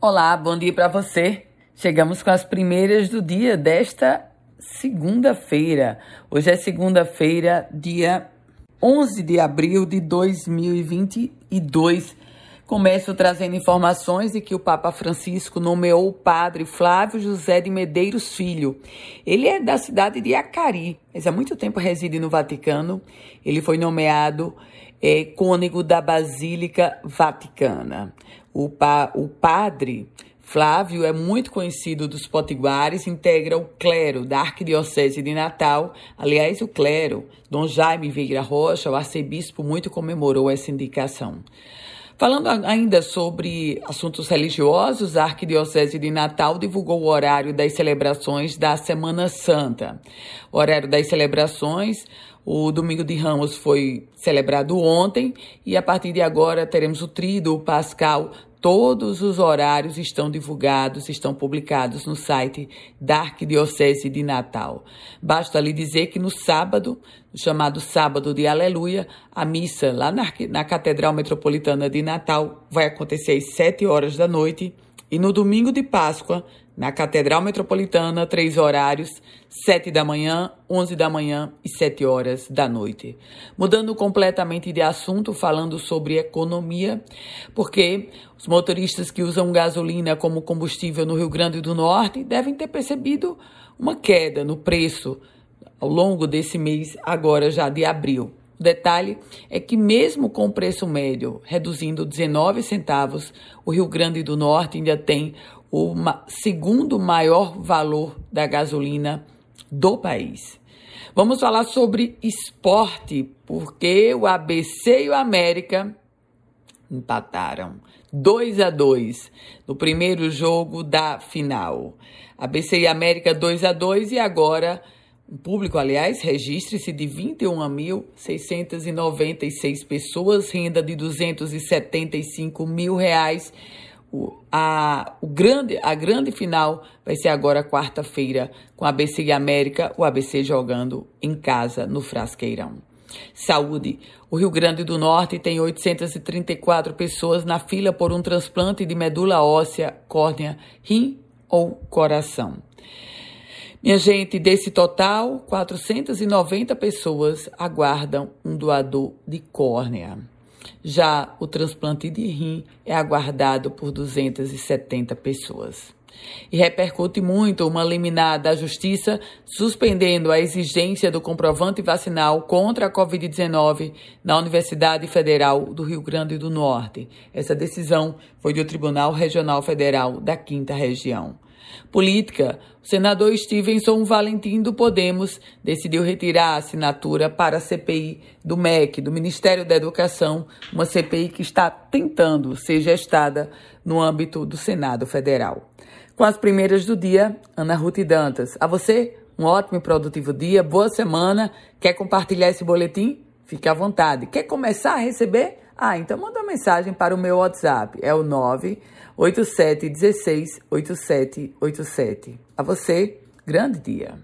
Olá, bom dia para você. Chegamos com as primeiras do dia desta segunda-feira. Hoje é segunda-feira, dia 11 de abril de 2022. Começo trazendo informações de que o Papa Francisco nomeou o padre Flávio José de Medeiros Filho. Ele é da cidade de Acari, mas há muito tempo reside no Vaticano. Ele foi nomeado é, cônego da Basílica Vaticana. O, pa, o padre Flávio é muito conhecido dos potiguares, integra o clero da Arquidiocese de Natal. Aliás, o clero, Dom Jaime Vieira Rocha, o arcebispo, muito comemorou essa indicação. Falando ainda sobre assuntos religiosos, a Arquidiocese de Natal divulgou o horário das celebrações da Semana Santa. O horário das celebrações, o Domingo de Ramos foi celebrado ontem e a partir de agora teremos o Tríduo Pascal Todos os horários estão divulgados, estão publicados no site da Arquidiocese de Natal. Basta lhe dizer que no sábado, chamado Sábado de Aleluia, a missa lá na, na Catedral Metropolitana de Natal vai acontecer às 7 horas da noite e no domingo de Páscoa, na Catedral Metropolitana, três horários, sete da manhã, onze da manhã e sete horas da noite. Mudando completamente de assunto, falando sobre economia, porque os motoristas que usam gasolina como combustível no Rio Grande do Norte devem ter percebido uma queda no preço ao longo desse mês, agora já de abril. O detalhe é que, mesmo com o preço médio reduzindo 19 centavos, o Rio Grande do Norte ainda tem o segundo maior valor da gasolina do país. Vamos falar sobre esporte, porque o ABC e o América empataram 2 a 2 no primeiro jogo da final. ABC e América 2 a 2 e agora o público, aliás, registre-se de 21.696 pessoas, renda de 275 mil reais. O, a, o grande, a grande final vai ser agora quarta-feira, com a ABC e América, o ABC jogando em casa no Frasqueirão. Saúde. O Rio Grande do Norte tem 834 pessoas na fila por um transplante de medula óssea, córnea, rim ou coração. Minha gente, desse total, 490 pessoas aguardam um doador de córnea. Já o transplante de rim é aguardado por 270 pessoas. E repercute muito uma liminar da Justiça suspendendo a exigência do comprovante vacinal contra a Covid-19 na Universidade Federal do Rio Grande do Norte. Essa decisão foi do Tribunal Regional Federal da Quinta Região. Política. O senador Stevenson Valentim do Podemos decidiu retirar a assinatura para a CPI do MEC, do Ministério da Educação, uma CPI que está tentando ser gestada no âmbito do Senado Federal. Com as primeiras do dia, Ana Ruth Dantas. A você, um ótimo e produtivo dia, boa semana. Quer compartilhar esse boletim? Fique à vontade. Quer começar a receber? Ah, então manda mensagem para o meu WhatsApp. É o 987168787. A você, grande dia.